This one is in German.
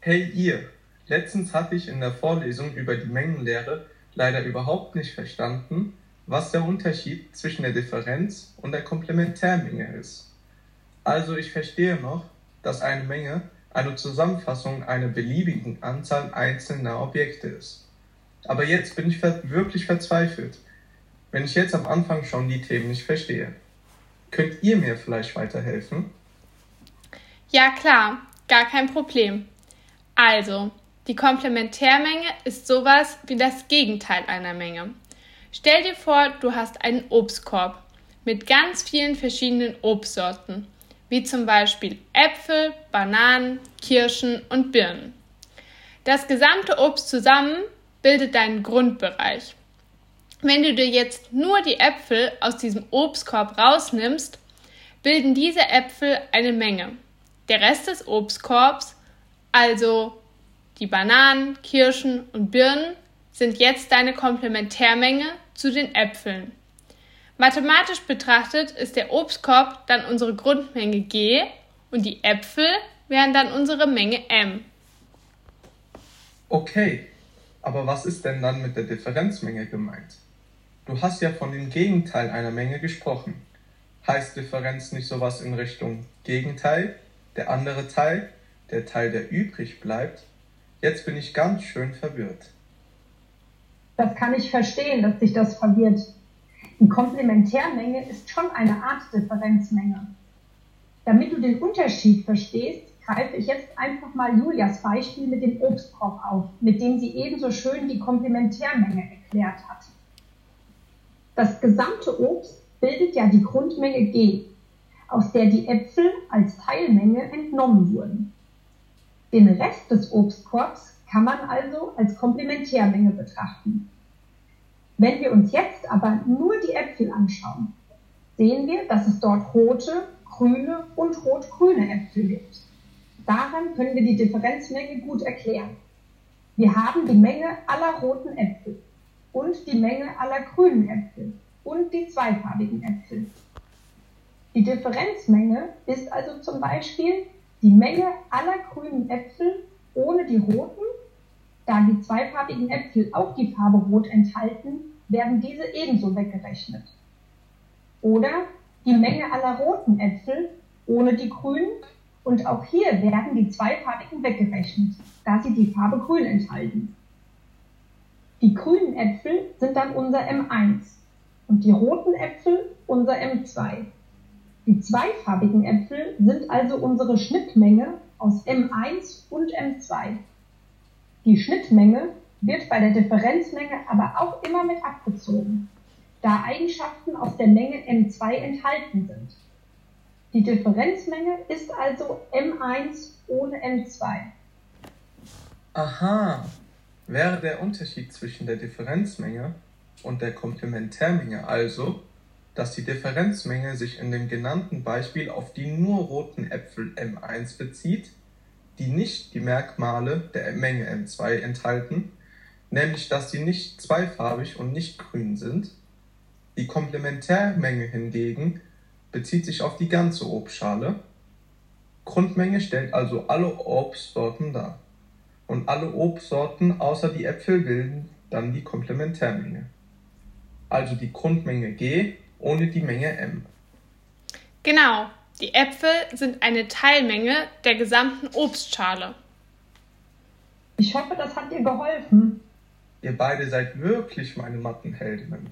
Hey ihr, letztens hatte ich in der Vorlesung über die Mengenlehre leider überhaupt nicht verstanden, was der Unterschied zwischen der Differenz und der Komplementärmenge ist. Also ich verstehe noch, dass eine Menge eine Zusammenfassung einer beliebigen Anzahl einzelner Objekte ist. Aber jetzt bin ich wirklich verzweifelt, wenn ich jetzt am Anfang schon die Themen nicht verstehe. Könnt ihr mir vielleicht weiterhelfen? Ja klar, gar kein Problem. Also, die Komplementärmenge ist sowas wie das Gegenteil einer Menge. Stell dir vor, du hast einen Obstkorb mit ganz vielen verschiedenen Obstsorten, wie zum Beispiel Äpfel, Bananen, Kirschen und Birnen. Das gesamte Obst zusammen bildet deinen Grundbereich. Wenn du dir jetzt nur die Äpfel aus diesem Obstkorb rausnimmst, bilden diese Äpfel eine Menge. Der Rest des Obstkorbs, also die Bananen, Kirschen und Birnen, sind jetzt deine Komplementärmenge zu den Äpfeln. Mathematisch betrachtet ist der Obstkorb dann unsere Grundmenge G und die Äpfel wären dann unsere Menge M. Okay, aber was ist denn dann mit der Differenzmenge gemeint? Du hast ja von dem Gegenteil einer Menge gesprochen. Heißt Differenz nicht sowas in Richtung Gegenteil, der andere Teil, der Teil, der übrig bleibt? Jetzt bin ich ganz schön verwirrt. Das kann ich verstehen, dass sich das verwirrt. Die Komplementärmenge ist schon eine Art Differenzmenge. Damit du den Unterschied verstehst, greife ich jetzt einfach mal Julias Beispiel mit dem Obstkorb auf, mit dem sie ebenso schön die Komplementärmenge erklärt hat. Das gesamte Obst bildet ja die Grundmenge G, aus der die Äpfel als Teilmenge entnommen wurden. Den Rest des Obstkorbs kann man also als Komplementärmenge betrachten. Wenn wir uns jetzt aber nur die Äpfel anschauen, sehen wir, dass es dort rote, grüne und rot-grüne Äpfel gibt. Daran können wir die Differenzmenge gut erklären. Wir haben die Menge aller roten Äpfel und die Menge aller grünen Äpfel und die zweifarbigen Äpfel. Die Differenzmenge ist also zum Beispiel die Menge aller grünen Äpfel ohne die roten da die zweifarbigen Äpfel auch die Farbe Rot enthalten, werden diese ebenso weggerechnet. Oder die Menge aller roten Äpfel ohne die grünen und auch hier werden die zweifarbigen weggerechnet, da sie die Farbe Grün enthalten. Die grünen Äpfel sind dann unser M1 und die roten Äpfel unser M2. Die zweifarbigen Äpfel sind also unsere Schnittmenge aus M1 und M2. Die Schnittmenge wird bei der Differenzmenge aber auch immer mit abgezogen, da Eigenschaften aus der Menge M2 enthalten sind. Die Differenzmenge ist also M1 ohne M2. Aha, wäre der Unterschied zwischen der Differenzmenge und der Komplementärmenge also, dass die Differenzmenge sich in dem genannten Beispiel auf die nur roten Äpfel M1 bezieht die nicht die Merkmale der Menge M2 enthalten, nämlich dass sie nicht zweifarbig und nicht grün sind. Die Komplementärmenge hingegen bezieht sich auf die ganze Obstschale. Grundmenge stellt also alle Obstsorten dar. Und alle Obstsorten außer die Äpfel bilden dann die Komplementärmenge. Also die Grundmenge G ohne die Menge M. Genau, die Äpfel sind eine Teilmenge der gesamten Obstschale. Ich hoffe, das hat dir geholfen. Ihr beide seid wirklich meine Mattenheldinnen.